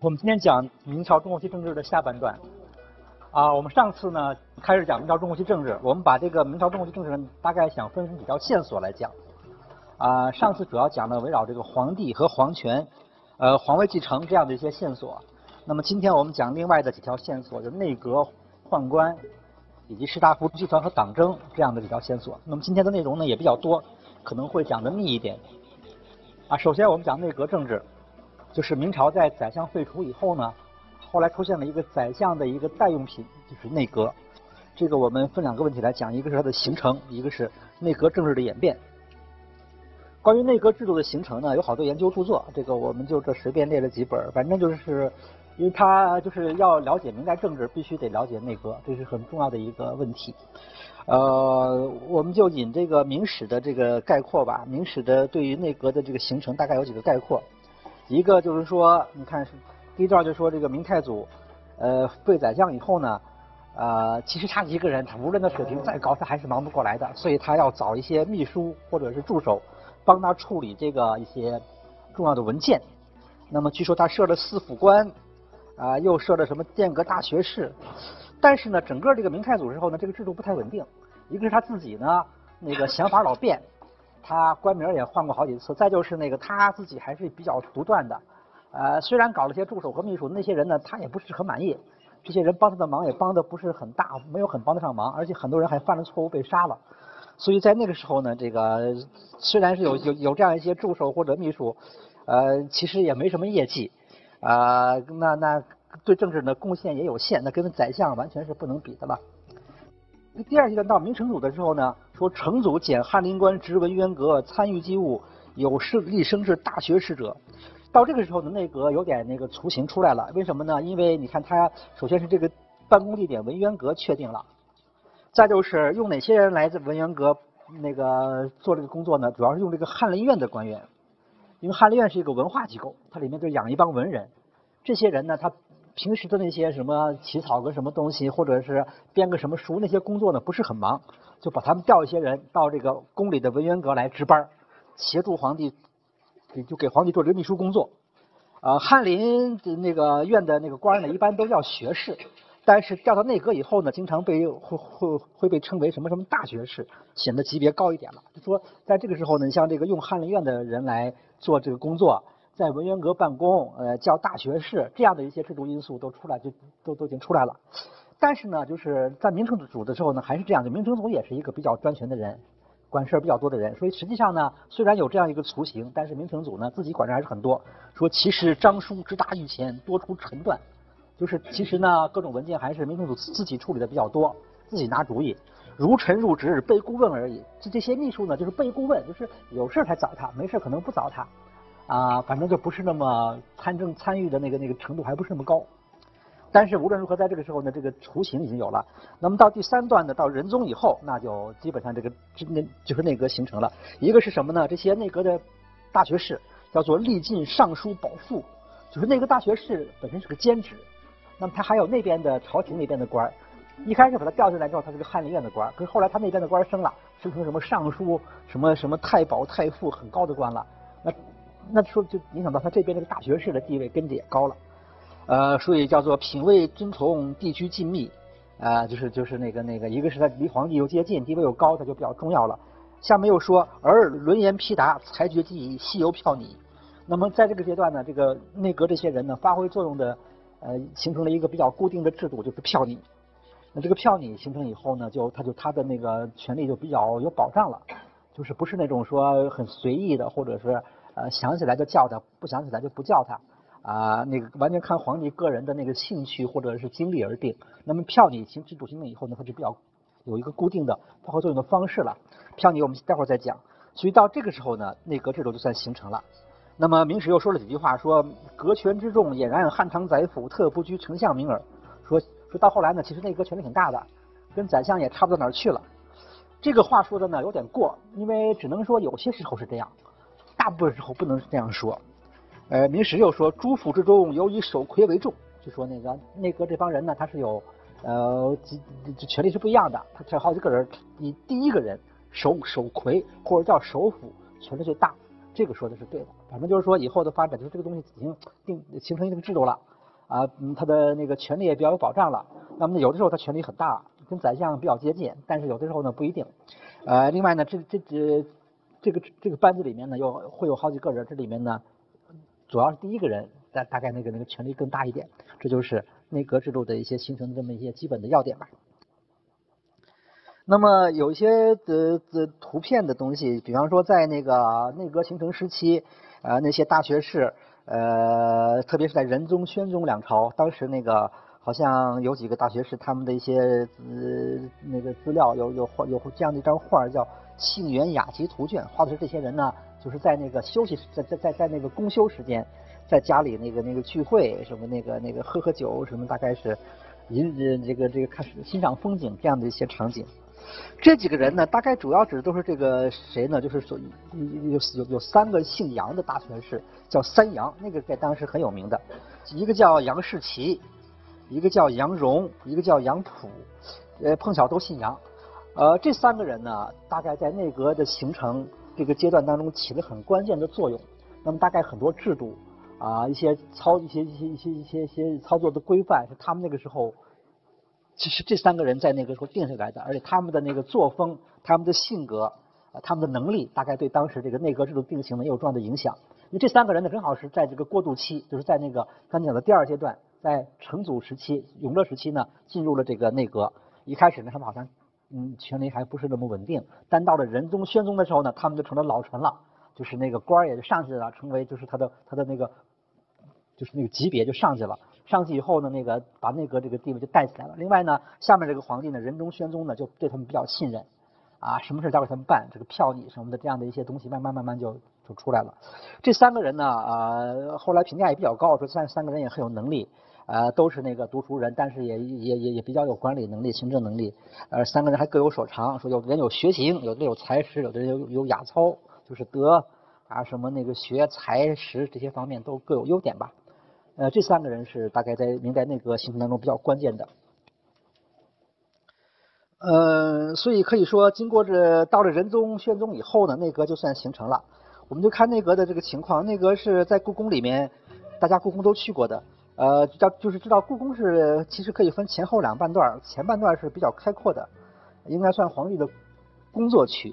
我们今天讲明朝中后期政治的下半段。啊，我们上次呢开始讲明朝中后期政治，我们把这个明朝中后期政治呢大概想分成几条线索来讲。啊，上次主要讲了围绕这个皇帝和皇权，呃，皇位继承这样的一些线索。那么今天我们讲另外的几条线索，就内阁、宦官以及士大夫集团和党争这样的几条线索。那么今天的内容呢也比较多，可能会讲的密一点。啊，首先我们讲内阁政治。就是明朝在宰相废除以后呢，后来出现了一个宰相的一个代用品，就是内阁。这个我们分两个问题来讲，一个是它的形成，一个是内阁政治的演变。关于内阁制度的形成呢，有好多研究著作，这个我们就这随便列了几本。反正就是，因为他就是要了解明代政治，必须得了解内阁，这是很重要的一个问题。呃，我们就引这个《明史》的这个概括吧，《明史》的对于内阁的这个形成大概有几个概括。一个就是说，你看是第一段就说这个明太祖，呃，废宰相以后呢，呃，其实他一个人，他无论他水平再高，他还是忙不过来的，所以他要找一些秘书或者是助手，帮他处理这个一些重要的文件。那么据说他设了四府官，啊，又设了什么殿阁大学士，但是呢，整个这个明太祖之后呢，这个制度不太稳定。一个是他自己呢，那个想法老变。他官名也换过好几次，再就是那个他自己还是比较独断的，呃，虽然搞了些助手和秘书，那些人呢他也不是很满意，这些人帮他的忙也帮的不是很大，没有很帮得上忙，而且很多人还犯了错误被杀了，所以在那个时候呢，这个虽然是有有有这样一些助手或者秘书，呃，其实也没什么业绩，啊，那那对政治的贡献也有限，那跟宰相完全是不能比的了。第二阶段到明成祖的时候呢，说成祖减翰林官职文渊阁，参与机务，有势力升至大学士者。到这个时候呢，内阁有点那个雏形出来了。为什么呢？因为你看他首先是这个办公地点文渊阁确定了，再就是用哪些人来自文渊阁那个做这个工作呢？主要是用这个翰林院的官员，因为翰林院是一个文化机构，它里面就养一帮文人，这些人呢，他。平时的那些什么起草个什么东西，或者是编个什么书，那些工作呢不是很忙，就把他们调一些人到这个宫里的文渊阁来值班，协助皇帝，给就给皇帝做这个秘书工作。呃，翰林的那个院的那个官呢，一般都叫学士，但是调到内阁以后呢，经常被会会会被称为什么什么大学士，显得级别高一点了。就说在这个时候呢，像这个用翰林院的人来做这个工作。在文渊阁办公，呃，叫大学士，这样的一些制度因素都出来，就都都已经出来了。但是呢，就是在明成祖的时候呢，还是这样的。明成祖也是一个比较专权的人，管事儿比较多的人。所以实际上呢，虽然有这样一个雏形，但是明成祖呢自己管事还是很多。说其实章书直达御前，多出臣断，就是其实呢各种文件还是明成祖自己处理的比较多，自己拿主意。如臣入职被顾问而已。这这些秘书呢，就是被顾问，就是有事才找他，没事可能不找他。啊，反正就不是那么参政参与的那个那个程度还不是那么高，但是无论如何，在这个时候呢，这个雏形已经有了。那么到第三段呢，到仁宗以后，那就基本上这个那就是内阁形成了。一个是什么呢？这些内阁的大学士叫做历进尚书保副，就是内阁大学士本身是个兼职。那么他还有那边的朝廷那边的官，一开始把他调进来之后，他是个翰林院的官，可是后来他那边的官升了，升成什么尚书、什么什么太保、太傅，很高的官了。那那说就影响到他这边这个大学士的地位跟着也高了，呃，所以叫做品位尊崇，地区近密，啊，就是就是那个那个，一个是他离皇帝又接近，地位又高，他就比较重要了。下面又说，而轮言批达，裁决既细由票拟。那么在这个阶段呢，这个内阁这些人呢，发挥作用的，呃，形成了一个比较固定的制度，就是票拟。那这个票拟形成以后呢，就他就他的那个权力就比较有保障了，就是不是那种说很随意的，或者是。呃，想起来就叫他，不想起来就不叫他，啊，那个完全看皇帝个人的那个兴趣或者是经历而定。那么票拟行制度形成以后呢，它就比较有一个固定的发挥作用的方式了。票拟我们待会儿再讲。所以到这个时候呢，内阁制度就算形成了。那么明史又说了几句话，说阁权之重，俨然汉唐宰辅，特不居丞相名耳。说说到后来呢，其实内阁权力挺大的，跟宰相也差不到哪儿去了。这个话说的呢有点过，因为只能说有些时候是这样。大部分时候不能这样说，呃，明史又说诸府之中尤以守魁为重，就说那个内阁这帮人呢，他是有呃，这权力是不一样的，他这好几个人，以第一个人守守魁或者叫首辅权力最大，这个说的是对的。反正就是说以后的发展，就是这个东西已经定形成一定制度了啊，嗯，他的那个权利也比较有保障了。那么有的时候他权力很大，跟宰相比较接近，但是有的时候呢不一定。呃，另外呢，这这这这个这个班子里面呢，又会有好几个人，这里面呢，主要是第一个人，大大概那个那个权力更大一点。这就是内阁制度的一些形成的这么一些基本的要点吧。那么有一些的的图片的东西，比方说在那个内阁形成时期，呃，那些大学士，呃，特别是在仁宗、宣宗两朝，当时那个好像有几个大学士，他们的一些资那个资料有有画有这样的一张画，叫《杏园雅集图卷》，画的是这些人呢，就是在那个休息在在在在那个公休时间，在家里那个那个聚会，什么那个那个喝喝酒什么，大概是引这个这个看欣赏风景这样的一些场景。这几个人呢，大概主要指的都是这个谁呢？就是说有有有三个姓杨的大学士，叫三杨，那个在当时很有名的，一个叫杨士奇，一个叫杨荣，一个叫杨溥，呃，碰巧都姓杨。呃，这三个人呢，大概在内阁的形成这个阶段当中起了很关键的作用。那么大概很多制度啊，一些操一些一些一些一些一些操作的规范，是他们那个时候。其实这三个人在那个时候定下来的，而且他们的那个作风、他们的性格、他们的能力，大概对当时这个内阁制度定型呢也有重要的影响。因为这三个人呢，正好是在这个过渡期，就是在那个刚才讲的第二阶段，在成祖时期、永乐时期呢，进入了这个内阁。一开始呢，他们好像嗯权力还不是那么稳定，但到了仁宗、宣宗的时候呢，他们就成了老臣了，就是那个官儿也就上去了，成为就是他的他的那个就是那个级别就上去了。上去以后呢，那个把内阁这个地位就带起来了。另外呢，下面这个皇帝呢，仁宗、宣宗呢，就对他们比较信任，啊，什么事交给他们办，这个票拟什么的这样的一些东西，慢慢慢慢就就出来了。这三个人呢，啊，后来评价也比较高，说三三个人也很有能力，呃，都是那个读书人，但是也也也也比较有管理能力、行政能力。呃，三个人还各有所长，说有的人有学行，有的人有才识，有的人有有雅操，就是德啊什么那个学才识这些方面都各有优点吧。呃，这三个人是大概在明代内阁形成当中比较关键的。呃，所以可以说，经过这到了仁宗、宣宗以后呢，内阁就算形成了。我们就看内阁的这个情况，内阁是在故宫里面，大家故宫都去过的。呃，叫就是知道故宫是其实可以分前后两半段，前半段是比较开阔的，应该算皇帝的工作区；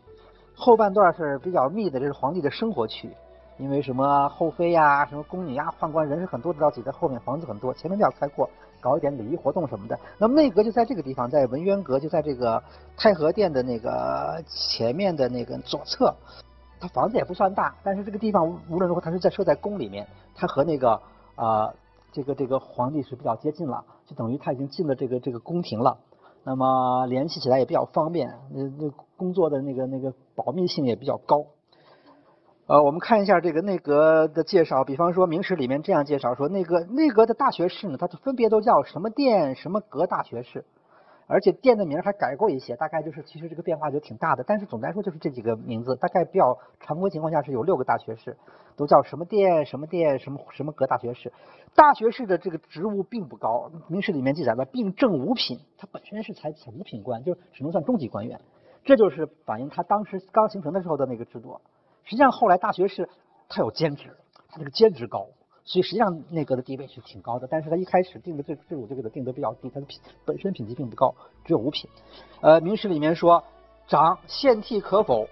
后半段是比较密的，这是皇帝的生活区。因为什么后妃呀、什么宫女呀、宦官人是很多的，要挤在后面，房子很多，前面比较开阔，搞一点礼仪活动什么的。那么内阁就在这个地方，在文渊阁，就在这个太和殿的那个前面的那个左侧。它房子也不算大，但是这个地方无论如何，它是在设在宫里面，它和那个啊这个这个皇帝是比较接近了，就等于他已经进了这个这个宫廷了。那么联系起来也比较方便，那那工作的那个那个保密性也比较高。呃，我们看一下这个内阁的介绍，比方说《明史》里面这样介绍说，内阁内阁的大学士呢，它分别都叫什么殿、什么阁大学士，而且殿的名还改过一些，大概就是其实这个变化就挺大的，但是总的来说就是这几个名字，大概比较常规情况下是有六个大学士，都叫什么殿、什么殿、什么什么阁大学士。大学士的这个职务并不高，《明史》里面记载了并正五品，他本身是才五品官，就只能算中级官员，这就是反映他当时刚形成的时候的那个制度。实际上后来大学士他有兼职，他这个兼职高，所以实际上内阁的地位是挺高的。但是他一开始定的这这我就给他定的比较低，他的品本身品级并不高，只有五品。呃，明史里面说，长献替可否？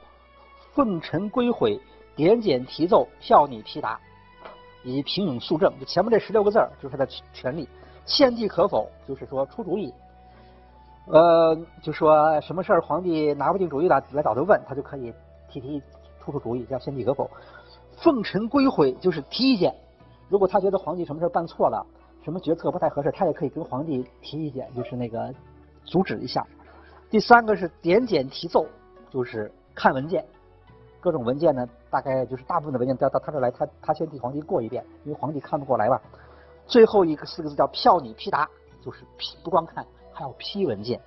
奉臣归毁，点检提奏，票拟批答，以平允肃正。就前面这十六个字就是他的权利。献替可否？就是说出主意。呃，就说什么事儿皇帝拿不定主意了，来找他问，他就可以提提。出出主意叫献帝可否？奉臣归悔就是提意见。如果他觉得皇帝什么事办错了，什么决策不太合适，他也可以跟皇帝提意见，就是那个阻止一下。第三个是点检提奏，就是看文件，各种文件呢，大概就是大部分的文件都要到他这来，他他先替皇帝过一遍，因为皇帝看不过来吧。最后一个四个字叫票拟批答，就是批不光看，还要批文件。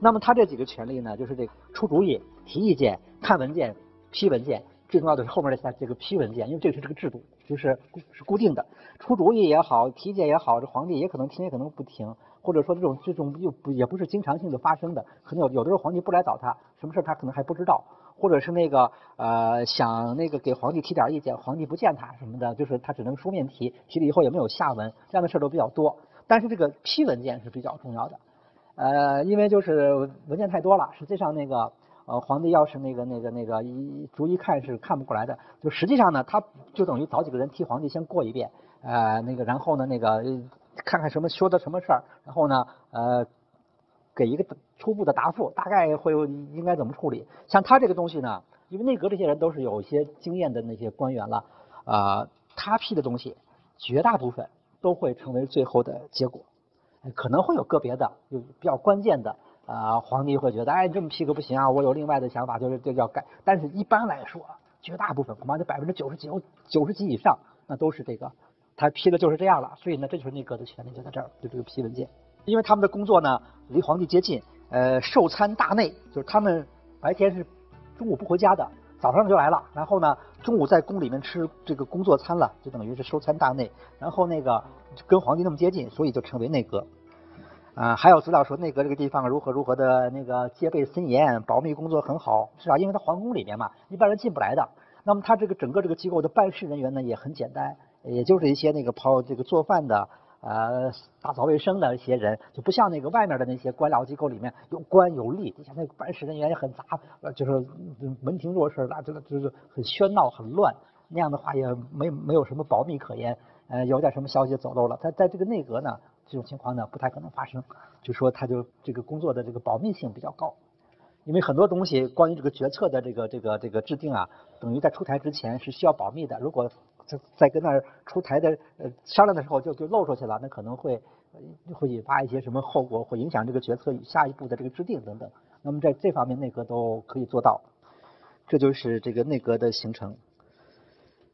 那么他这几个权利呢，就是这出主意、提意见、看文件。批文件最重要的是后面的下这个批文件，因为这个是这个制度，就是是固定的。出主意也好，提意见也好，这皇帝也可能听，也可能不听。或者说这种这种又不也不是经常性的发生的，可能有有的时候皇帝不来找他，什么事他可能还不知道，或者是那个呃想那个给皇帝提点意见，皇帝不见他什么的，就是他只能书面提，提了以后也没有下文，这样的事都比较多。但是这个批文件是比较重要的，呃，因为就是文件太多了，实际上那个呃皇帝要是那个那个那个一逐一看是看不过来的，就实际上呢，他就等于找几个人替皇帝先过一遍，呃那个然后呢那个。看看什么说的什么事儿，然后呢，呃，给一个初步的答复，大概会应该怎么处理。像他这个东西呢，因为内阁这些人都是有一些经验的那些官员了，啊，他批的东西绝大部分都会成为最后的结果，可能会有个别的有比较关键的啊，皇帝会觉得，哎，这么批可不行啊，我有另外的想法，就是这要改。但是一般来说，绝大部分恐怕就百分之九十九、九十几以上，那都是这个。他批的就是这样了，所以呢，这就是内阁的权利就在这儿，就这个批文件。因为他们的工作呢离皇帝接近，呃，受参大内，就是他们白天是中午不回家的，早上就来了，然后呢中午在宫里面吃这个工作餐了，就等于是收参大内，然后那个跟皇帝那么接近，所以就称为内阁。啊，还有资料说内阁这个地方如何如何的那个戒备森严，保密工作很好，是吧？因为他皇宫里面嘛，一般人进不来的。那么他这个整个这个机构的办事人员呢也很简单。也就是一些那个跑这个做饭的，呃，打扫卫生的一些人，就不像那个外面的那些官僚机构里面有官有吏，底下那个办事人员也很杂，呃，就是门庭若市，那这个就是很喧闹很乱，那样的话也没没有什么保密可言，呃，有点什么消息走漏了，他在这个内阁呢，这种情况呢不太可能发生，就说他就这个工作的这个保密性比较高，因为很多东西关于这个决策的这个这个这个制定啊，等于在出台之前是需要保密的，如果。在在跟那儿出台的呃商量的时候就就漏出去了，那可能会会引发一些什么后果，会影响这个决策下一步的这个制定等等。那么在这方面内阁都可以做到，这就是这个内阁的形成。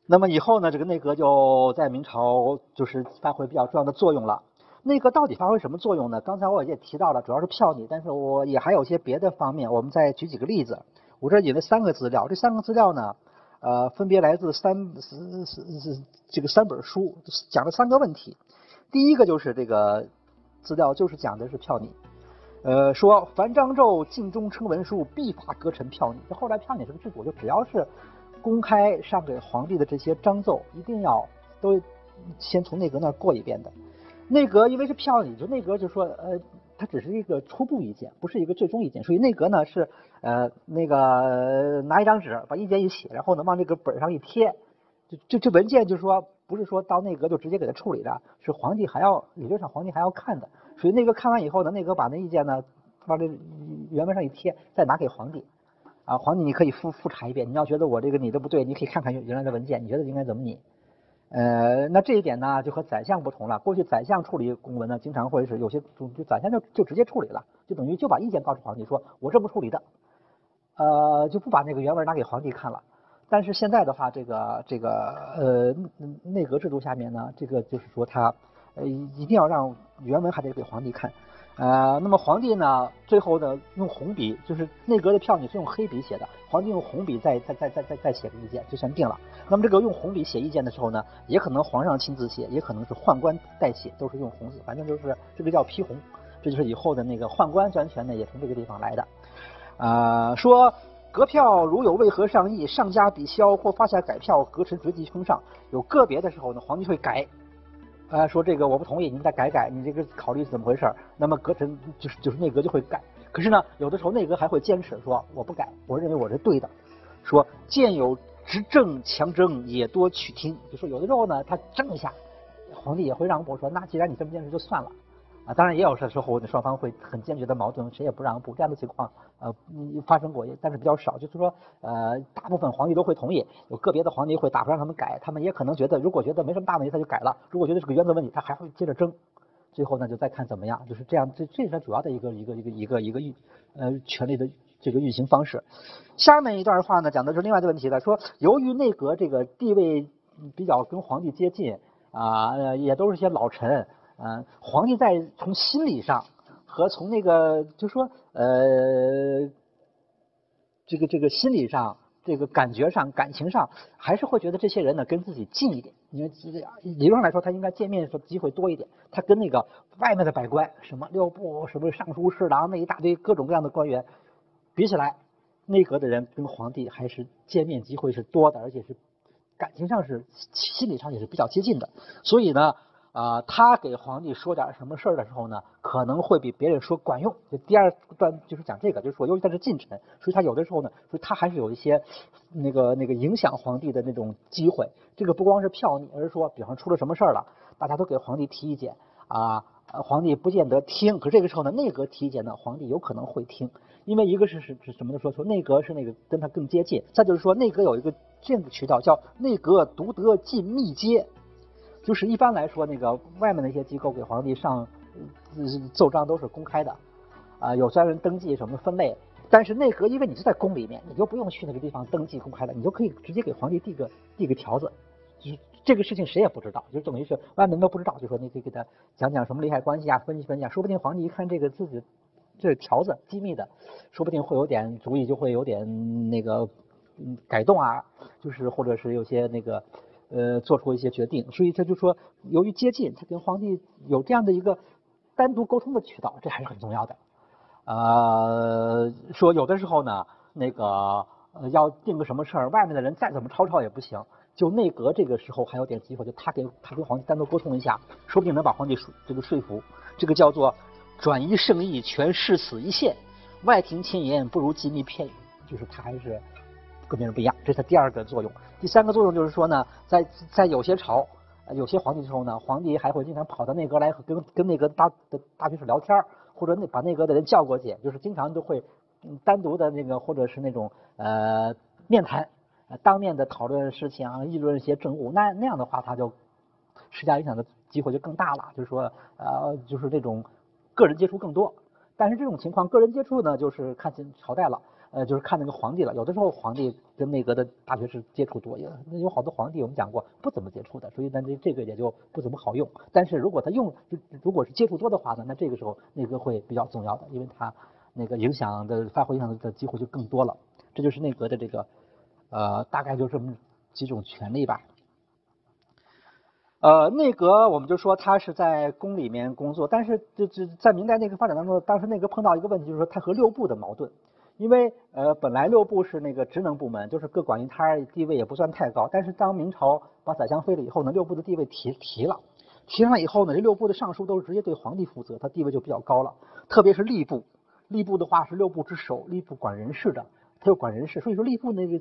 那么以后呢，这个内阁就在明朝就是发挥比较重要的作用了。内阁到底发挥什么作用呢？刚才我也提到了，主要是票拟，但是我也还有些别的方面。我们再举几个例子。我这引了三个资料，这三个资料呢。呃，分别来自三是是是这个三本书，讲了三个问题。第一个就是这个资料，就是讲的是票拟。呃，说凡章奏尽中称文书，必发阁臣票拟。这后来票拟是个制度，就只要是公开上给皇帝的这些章奏，一定要都先从内阁那儿过一遍的。内阁因为是票拟，就内阁就说呃。它只是一个初步意见，不是一个最终意见。所以内阁呢是呃那个拿一张纸把意见一写，然后呢往这个本上一贴，就就这文件就是说不是说到内阁就直接给他处理的，是皇帝还要理论上皇帝还要看的。所以内阁看完以后呢，内阁把那意见呢往这原文上一贴，再拿给皇帝啊，皇帝你可以复复查一遍。你要觉得我这个拟的不对，你可以看看原来的文件，你觉得应该怎么拟？呃，那这一点呢，就和宰相不同了。过去宰相处理公文呢，经常会是有些就就宰相就就直接处理了，就等于就把意见告诉皇帝，说我这么处理的，呃，就不把那个原文拿给皇帝看了。但是现在的话，这个这个呃内阁制度下面呢，这个就是说他呃一定要让原文还得给皇帝看。呃，那么皇帝呢，最后呢用红笔，就是内阁的票你是用黑笔写的，皇帝用红笔再再再再再再写个意见，就算定了。那么这个用红笔写意见的时候呢，也可能皇上亲自写，也可能是宦官代写，都是用红字，反正就是这个叫批红，这就是以后的那个宦官专权呢，也从这个地方来的。啊，说阁票如有为何上议，上加笔削或发下改票，阁臣随即封上。有个别的时候呢，皇帝会改。啊，说这个我不同意，您再改改，你这个考虑是怎么回事？那么阁臣就是就是内阁就会改，可是呢，有的时候内阁还会坚持说我不改，我认为我是对的。说见有执政强争，也多取听。就说有的时候呢，他争一下，皇帝也会让步，说那既然你这么坚持，就算了。啊，当然也有时候双方会很坚决的矛盾，谁也不让步，这样的情况呃发生过，但是比较少。就是说呃，大部分皇帝都会同意，有个别的皇帝会打不让他们改，他们也可能觉得如果觉得没什么大问题，他就改了；如果觉得是个原则问题，他还会接着争。最后呢，就再看怎么样，就是这样。这这是主要的一个一个一个一个一个运呃权力的这个运行方式。下面一段话呢，讲的是另外的问题了，说由于内阁这个地位比较跟皇帝接近啊，也都是些老臣。嗯，皇帝在从心理上和从那个就说呃，这个这个心理上，这个感觉上、感情上，还是会觉得这些人呢跟自己近一点。因为理论上来说，他应该见面的机会多一点。他跟那个外面的百官，什么六部、什么尚书、侍郎那一大堆各种各样的官员比起来，内阁的人跟皇帝还是见面机会是多的，而且是感情上是心理上也是比较接近的。所以呢。啊，他给皇帝说点什么事儿的时候呢，可能会比别人说管用。就第二段就是讲这个，就是说，由于他是近臣，所以他有的时候呢，所以他还是有一些那个那个影响皇帝的那种机会。这个不光是票拟，而是说，比方出了什么事儿了，大家都给皇帝提意见啊，皇帝不见得听。可这个时候呢，内阁提意见呢，皇帝有可能会听，因为一个是是是什么呢？说说内阁是那个跟他更接近。再就是说，内阁有一个这样的渠道，叫内阁独得进密接。就是一般来说，那个外面的一些机构给皇帝上奏章都是公开的，啊，有专人登记什么分类。但是内阁，因为你是在宫里面，你就不用去那个地方登记公开的，你就可以直接给皇帝递个递个条子。就是这个事情谁也不知道，就等于是外面都不知道，就说你可以给他讲讲什么利害关系啊，分析分析啊，说不定皇帝一看这个自己这条子机密的，说不定会有点主意，就会有点那个嗯改动啊，就是或者是有些那个。呃，做出一些决定，所以他就说，由于接近，他跟皇帝有这样的一个单独沟通的渠道，这还是很重要的。呃，说有的时候呢，那个要定个什么事儿，外面的人再怎么吵吵也不行，就内阁这个时候还有点机会，就他跟他跟皇帝单独沟通一下，说不定能把皇帝说这个说服。这个叫做转移圣意，全誓死一线，外庭千言不如机密片语，就是他还是。跟别人不一样，这是它第二个作用。第三个作用就是说呢，在在有些朝、有些皇帝的时候呢，皇帝还会经常跑到内阁来跟跟内阁大的大学士聊天或者那把内阁的人叫过去，就是经常都会单独的那个或者是那种呃面谈，当面的讨论事情啊，议论一些政务。那那样的话，他就施加影响的机会就更大了。就是说呃，就是这种个人接触更多。但是这种情况，个人接触呢，就是看清朝代了。呃，就是看那个皇帝了。有的时候皇帝跟内阁的大学士接触多，有有好多皇帝我们讲过不怎么接触的，所以那这这个也就不怎么好用。但是如果他用，如果是接触多的话呢，那这个时候内阁会比较重要的，因为他那个影响的发挥影响的机会就更多了。这就是内阁的这个呃，大概就这么几种权利吧。呃，内阁我们就说他是在宫里面工作，但是这这在明代内阁发展当中，当时内阁碰到一个问题，就是说他和六部的矛盾。因为呃，本来六部是那个职能部门，就是各管一摊，地位也不算太高。但是当明朝把宰相废了以后呢，六部的地位提提了，提上来以后呢，这六部的尚书都是直接对皇帝负责，他地位就比较高了。特别是吏部，吏部的话是六部之首，吏部管人事的，他又管人事，所以说吏部那个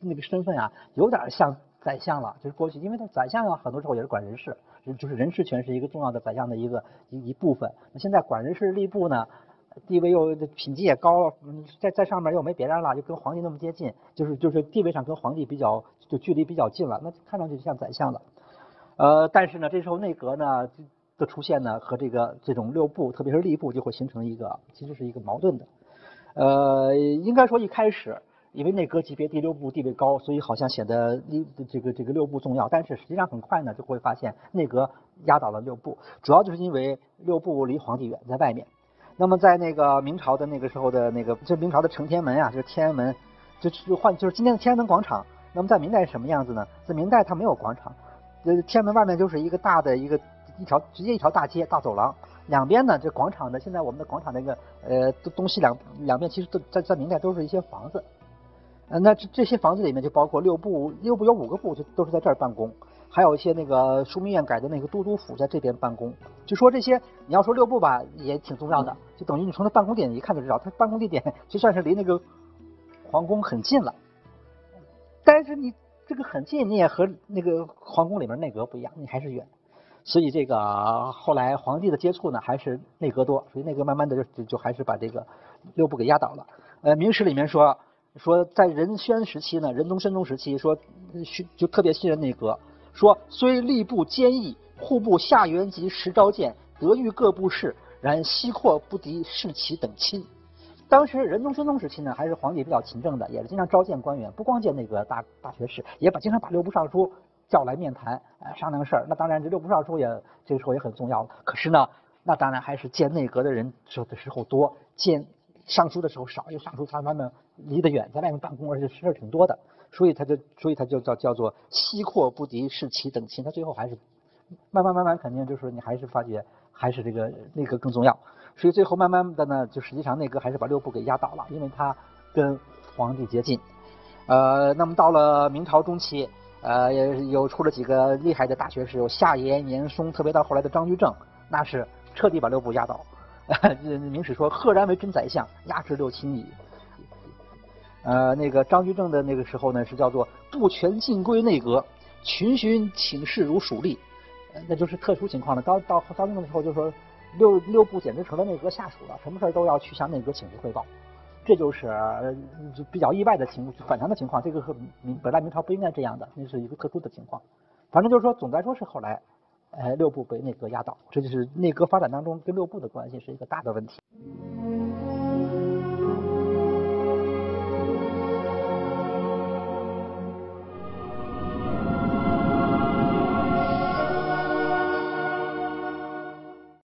那个身份啊，有点像宰相了。就是过去，因为他宰相啊，很多时候也是管人事，就是人事权是一个重要的宰相的一个一一部分。那现在管人事吏部呢？地位又品级也高了，嗯，在在上面又没别人了，就跟皇帝那么接近，就是就是地位上跟皇帝比较就距离比较近了，那看上去就像宰相了。呃，但是呢，这时候内阁呢的出现呢，和这个这种六部，特别是吏部，就会形成一个其实是一个矛盾的。呃，应该说一开始，因为内阁级别第六部地位高，所以好像显得这个这个六部重要，但是实际上很快呢就会发现内阁压倒了六部，主要就是因为六部离皇帝远，在外面。那么在那个明朝的那个时候的那个，就明朝的承天门啊，就是天安门，就就换就是今天的天安门广场。那么在明代是什么样子呢？在明代它没有广场，呃，天安门外面就是一个大的一个一条直接一条大街大走廊，两边呢这广场的现在我们的广场那个呃东西两两边其实都在在明代都是一些房子，呃那这这些房子里面就包括六部，六部有五个部就都是在这儿办公。还有一些那个枢密院改的那个都督府在这边办公，就说这些，你要说六部吧，也挺重要的，就等于你从他办公地点一看就知道，他办公地点就算是离那个皇宫很近了。但是你这个很近，你也和那个皇宫里面内阁不一样，你还是远。所以这个后来皇帝的接触呢，还是内阁多，所以内阁慢慢的就就还是把这个六部给压倒了。呃，明史里面说说在仁宣时期呢，仁宗、宣宗时期说就特别信任内阁。说虽吏部坚毅，户部下元及时召见，得遇各部事，然西扩不敌士奇等亲。当时仁宗、宣宗时期呢，还是皇帝比较勤政的，也是经常召见官员，不光见那个大大学士，也把经常把六部尚书叫来面谈，呃，商量事儿。那当然，这六部尚书也这个时候也很重要。可是呢，那当然还是见内阁的人的时候多，见尚书的时候少，因为尚书他他们离得远，在外面办公，而且事儿挺多的，所以他就所以他就叫叫做西阔不敌是其等亲，他最后还是慢慢慢慢肯定就是你还是发觉还是这个内阁更重要，所以最后慢慢的呢，就实际上内阁还是把六部给压倒了，因为他跟皇帝接近。呃，那么到了明朝中期，呃，有出了几个厉害的大学士，有夏言、严嵩，特别到后来的张居正，那是彻底把六部压倒。明史说，赫然为真宰相，压制六亲矣。呃，那个张居正的那个时候呢，是叫做不全尽归内阁，群勋请示如属吏，那就是特殊情况了。到到张居正的时候，就说六六部简直成了内阁下属了，什么事儿都要去向内阁请示汇报。这就是比较意外的情反常的情况，这个和明本来明朝不应该这样的，那是一个特殊的情况。反正就是说，总的来说是后来，呃，六部被内阁压倒，这就是内阁发展当中跟六部的关系是一个大的问题。